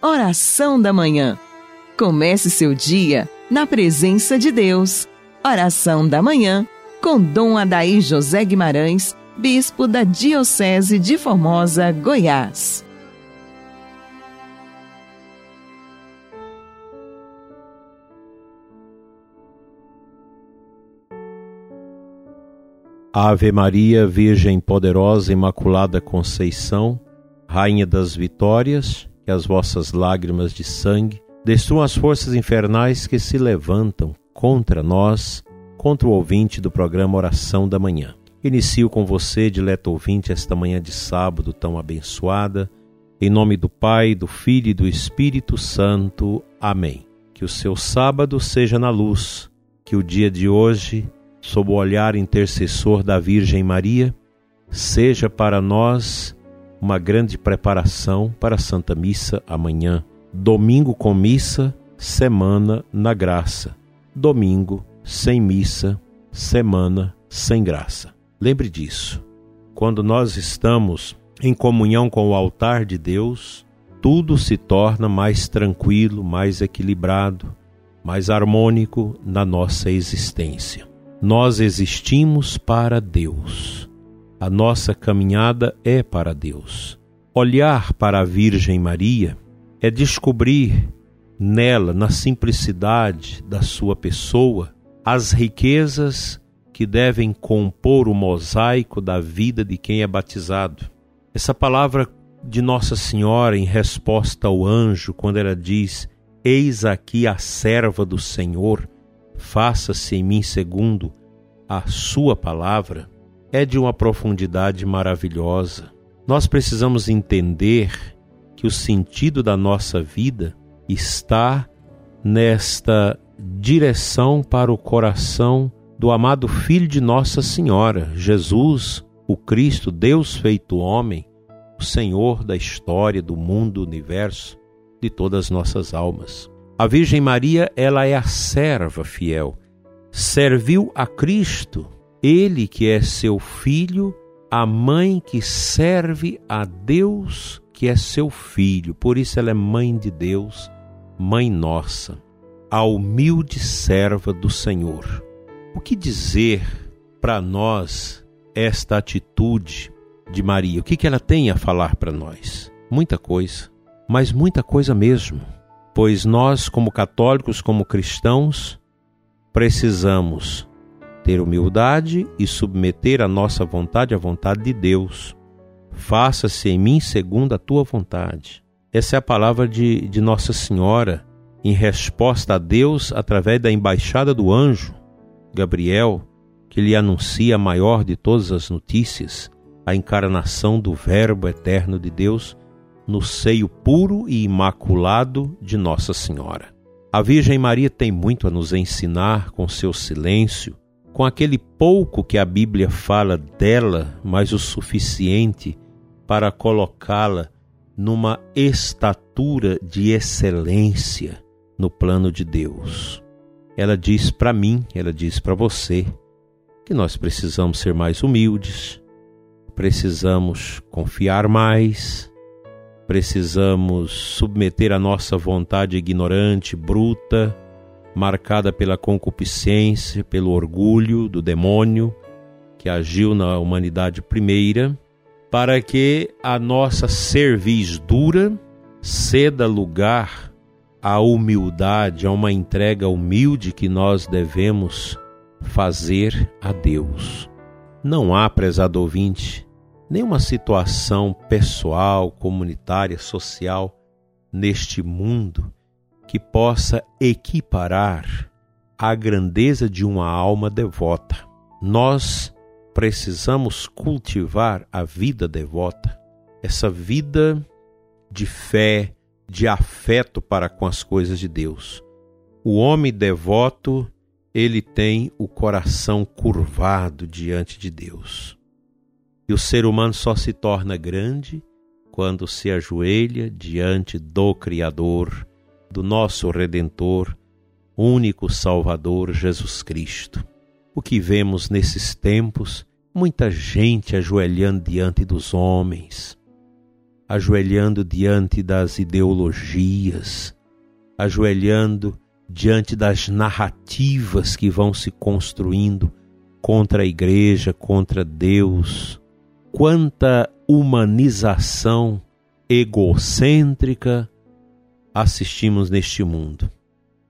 Oração da Manhã. Comece seu dia na presença de Deus. Oração da Manhã com Dom Adaí José Guimarães, Bispo da Diocese de Formosa, Goiás. Ave Maria, Virgem poderosa, Imaculada Conceição, Rainha das Vitórias, que as vossas lágrimas de sangue destruam as forças infernais que se levantam contra nós, contra o ouvinte do programa Oração da Manhã. Inicio com você, dileto ouvinte, esta manhã de sábado tão abençoada, em nome do Pai, do Filho e do Espírito Santo. Amém. Que o seu sábado seja na luz, que o dia de hoje, sob o olhar intercessor da Virgem Maria, seja para nós uma grande preparação para a Santa Missa amanhã. Domingo com missa, semana na graça. Domingo sem missa, semana sem graça. Lembre disso. Quando nós estamos em comunhão com o altar de Deus, tudo se torna mais tranquilo, mais equilibrado, mais harmônico na nossa existência. Nós existimos para Deus. A nossa caminhada é para Deus. Olhar para a Virgem Maria é descobrir nela, na simplicidade da sua pessoa, as riquezas que devem compor o mosaico da vida de quem é batizado. Essa palavra de Nossa Senhora em resposta ao anjo, quando ela diz: Eis aqui a serva do Senhor, faça-se em mim segundo a sua palavra é de uma profundidade maravilhosa. Nós precisamos entender que o sentido da nossa vida está nesta direção para o coração do amado Filho de Nossa Senhora, Jesus, o Cristo, Deus feito homem, o Senhor da história, do mundo, do universo, de todas as nossas almas. A Virgem Maria, ela é a serva fiel. Serviu a Cristo ele que é seu filho, a mãe que serve a Deus que é seu filho, por isso ela é mãe de Deus, mãe nossa, a humilde serva do Senhor. O que dizer para nós esta atitude de Maria? O que, que ela tem a falar para nós? Muita coisa, mas muita coisa mesmo, pois nós, como católicos, como cristãos, precisamos ter humildade e submeter a nossa vontade à vontade de Deus. Faça-se em mim segundo a tua vontade. Essa é a palavra de, de Nossa Senhora em resposta a Deus através da embaixada do anjo Gabriel, que lhe anuncia a maior de todas as notícias, a encarnação do Verbo eterno de Deus no seio puro e imaculado de Nossa Senhora. A Virgem Maria tem muito a nos ensinar com seu silêncio, com aquele pouco que a Bíblia fala dela, mas o suficiente para colocá-la numa estatura de excelência no plano de Deus. Ela diz para mim, ela diz para você, que nós precisamos ser mais humildes, precisamos confiar mais, precisamos submeter a nossa vontade ignorante, bruta, marcada pela concupiscência, pelo orgulho do demônio que agiu na humanidade primeira, para que a nossa cerviz dura ceda lugar à humildade, a uma entrega humilde que nós devemos fazer a Deus. Não há, prezado ouvinte, nenhuma situação pessoal, comunitária, social neste mundo que possa equiparar a grandeza de uma alma devota. Nós precisamos cultivar a vida devota, essa vida de fé, de afeto para com as coisas de Deus. O homem devoto, ele tem o coração curvado diante de Deus. E o ser humano só se torna grande quando se ajoelha diante do Criador, do nosso Redentor, único Salvador Jesus Cristo. O que vemos nesses tempos, muita gente ajoelhando diante dos homens, ajoelhando diante das ideologias, ajoelhando diante das narrativas que vão se construindo contra a igreja, contra Deus. Quanta humanização egocêntrica assistimos neste mundo.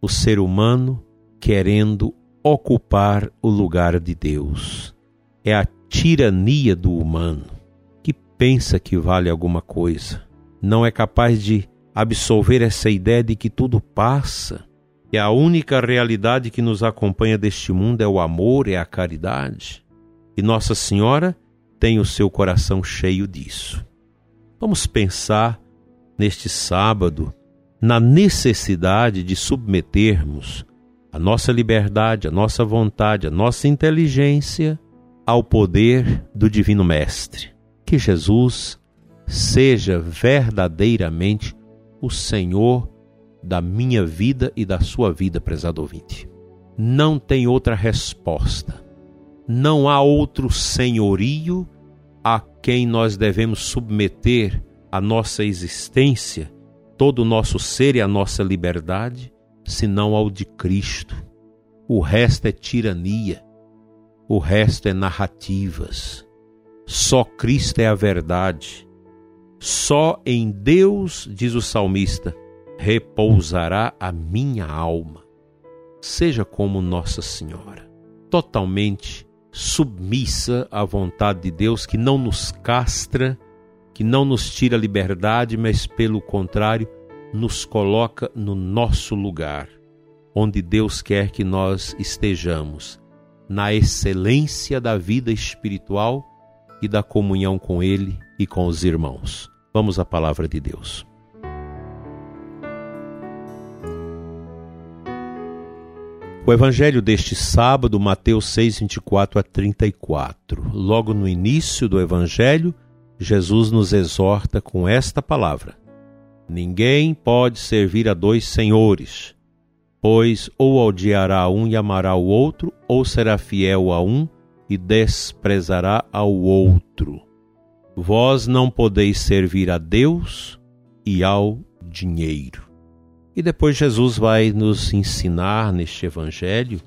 O ser humano querendo ocupar o lugar de Deus. É a tirania do humano que pensa que vale alguma coisa. Não é capaz de absolver essa ideia de que tudo passa e a única realidade que nos acompanha deste mundo é o amor, é a caridade. E Nossa Senhora tem o seu coração cheio disso. Vamos pensar neste sábado na necessidade de submetermos a nossa liberdade, a nossa vontade, a nossa inteligência ao poder do Divino Mestre. Que Jesus seja verdadeiramente o Senhor da minha vida e da sua vida, prezado ouvinte. Não tem outra resposta. Não há outro senhorio a quem nós devemos submeter a nossa existência, todo o nosso ser e a nossa liberdade, senão ao de Cristo. O resto é tirania, o resto é narrativas. Só Cristo é a verdade. Só em Deus, diz o salmista, repousará a minha alma. Seja como Nossa Senhora, totalmente submissa à vontade de Deus, que não nos castra, que não nos tira a liberdade, mas pelo contrário, nos coloca no nosso lugar, onde Deus quer que nós estejamos, na excelência da vida espiritual e da comunhão com Ele e com os irmãos. Vamos à palavra de Deus. O evangelho deste sábado, Mateus 6, 24 a 34. Logo no início do evangelho, Jesus nos exorta com esta palavra: Ninguém pode servir a dois senhores, pois ou odiará um e amará o outro, ou será fiel a um e desprezará ao outro. Vós não podeis servir a Deus e ao dinheiro. E depois Jesus vai nos ensinar neste evangelho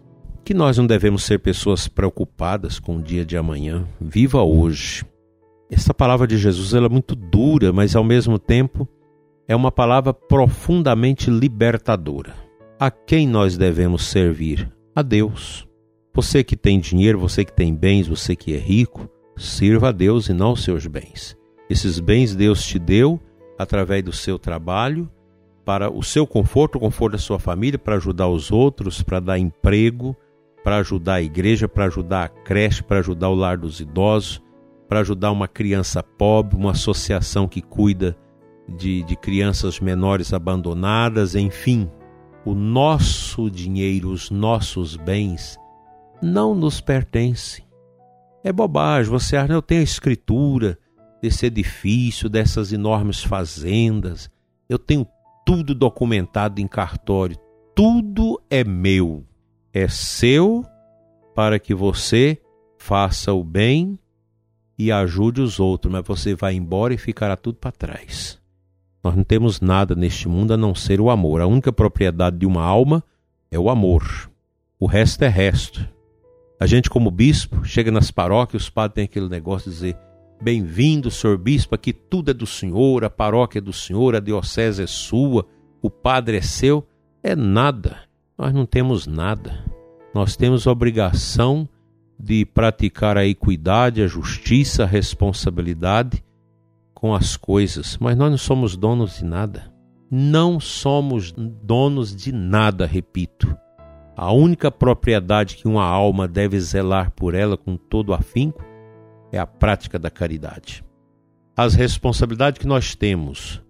que nós não devemos ser pessoas preocupadas com o dia de amanhã. Viva hoje. Essa palavra de Jesus ela é muito dura, mas ao mesmo tempo é uma palavra profundamente libertadora. A quem nós devemos servir? A Deus. Você que tem dinheiro, você que tem bens, você que é rico, sirva a Deus e não os seus bens. Esses bens Deus te deu através do seu trabalho para o seu conforto, o conforto da sua família, para ajudar os outros, para dar emprego, para ajudar a igreja, para ajudar a creche, para ajudar o lar dos idosos, para ajudar uma criança pobre, uma associação que cuida de, de crianças menores abandonadas, enfim. O nosso dinheiro, os nossos bens não nos pertencem. É bobagem, você acha, eu tenho a escritura desse edifício, dessas enormes fazendas, eu tenho tudo documentado em cartório. Tudo é meu. É seu para que você faça o bem e ajude os outros, mas você vai embora e ficará tudo para trás. Nós não temos nada neste mundo a não ser o amor. A única propriedade de uma alma é o amor. O resto é resto. A gente, como bispo, chega nas paróquias, os padres têm aquele negócio de dizer: Bem-vindo, senhor bispo, aqui tudo é do senhor, a paróquia é do senhor, a diocese é sua, o padre é seu. É nada. Nós não temos nada. Nós temos obrigação de praticar a equidade, a justiça, a responsabilidade com as coisas, mas nós não somos donos de nada. Não somos donos de nada, repito. A única propriedade que uma alma deve zelar por ela com todo afinco é a prática da caridade. As responsabilidades que nós temos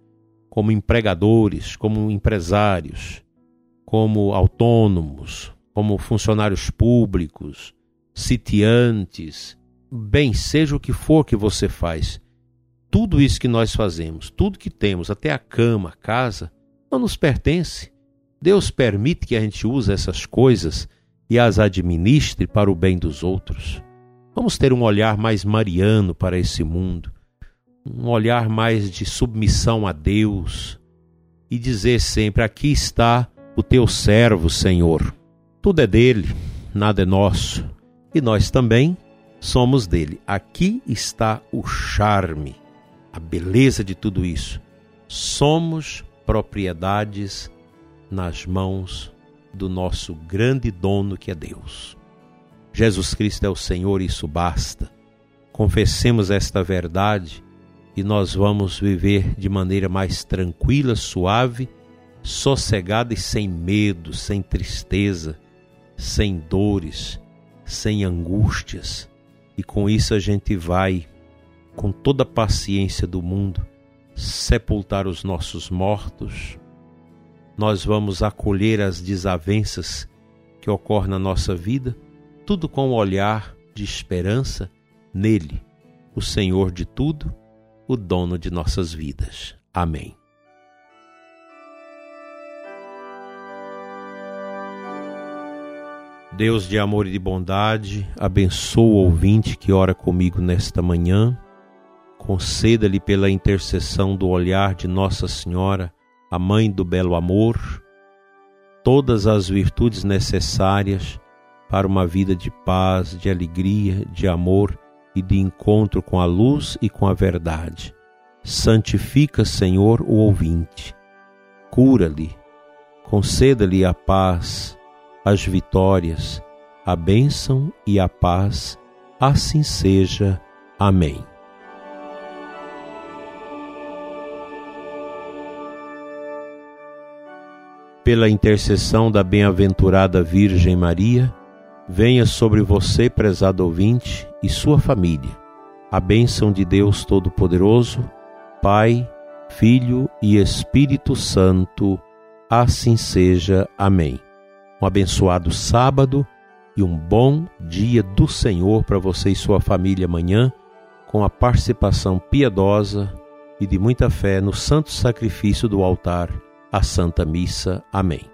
como empregadores, como empresários, como autônomos, como funcionários públicos, sitiantes, bem, seja o que for que você faz, tudo isso que nós fazemos, tudo que temos, até a cama, a casa, não nos pertence. Deus permite que a gente use essas coisas e as administre para o bem dos outros. Vamos ter um olhar mais mariano para esse mundo, um olhar mais de submissão a Deus e dizer sempre: Aqui está o teu servo, Senhor. Tudo é dele, nada é nosso, e nós também somos dele. Aqui está o charme, a beleza de tudo isso. Somos propriedades nas mãos do nosso grande dono que é Deus. Jesus Cristo é o Senhor, isso basta. Confessemos esta verdade e nós vamos viver de maneira mais tranquila, suave, sossegada e sem medo, sem tristeza, sem dores, sem angústias. E com isso a gente vai, com toda a paciência do mundo, sepultar os nossos mortos. Nós vamos acolher as desavenças que ocorrem na nossa vida, tudo com um olhar de esperança nele, o Senhor de tudo, o dono de nossas vidas. Amém. Deus de amor e de bondade, abençoa o ouvinte que ora comigo nesta manhã. Conceda-lhe pela intercessão do olhar de Nossa Senhora, a Mãe do Belo Amor, todas as virtudes necessárias para uma vida de paz, de alegria, de amor e de encontro com a luz e com a verdade. Santifica, Senhor, o ouvinte. Cura-lhe, conceda-lhe a paz, as vitórias, a bênção e a paz. Assim seja. Amém. Pela intercessão da bem-aventurada Virgem Maria, venha sobre você, prezado ouvinte, e sua família. A bênção de Deus Todo-Poderoso, Pai, Filho e Espírito Santo, assim seja. Amém. Um abençoado sábado e um bom dia do Senhor para você e sua família amanhã, com a participação piedosa e de muita fé no santo sacrifício do altar, a Santa Missa. Amém.